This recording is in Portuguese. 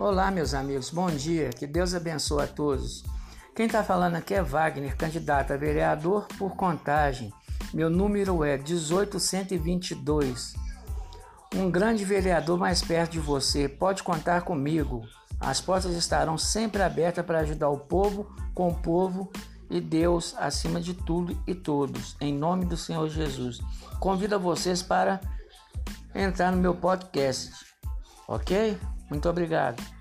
Olá, meus amigos, bom dia, que Deus abençoe a todos. Quem está falando aqui é Wagner, candidato a vereador por contagem. Meu número é 18122. Um grande vereador mais perto de você, pode contar comigo. As portas estarão sempre abertas para ajudar o povo com o povo e Deus acima de tudo e todos, em nome do Senhor Jesus. Convido vocês para entrar no meu podcast, ok? Muito obrigado.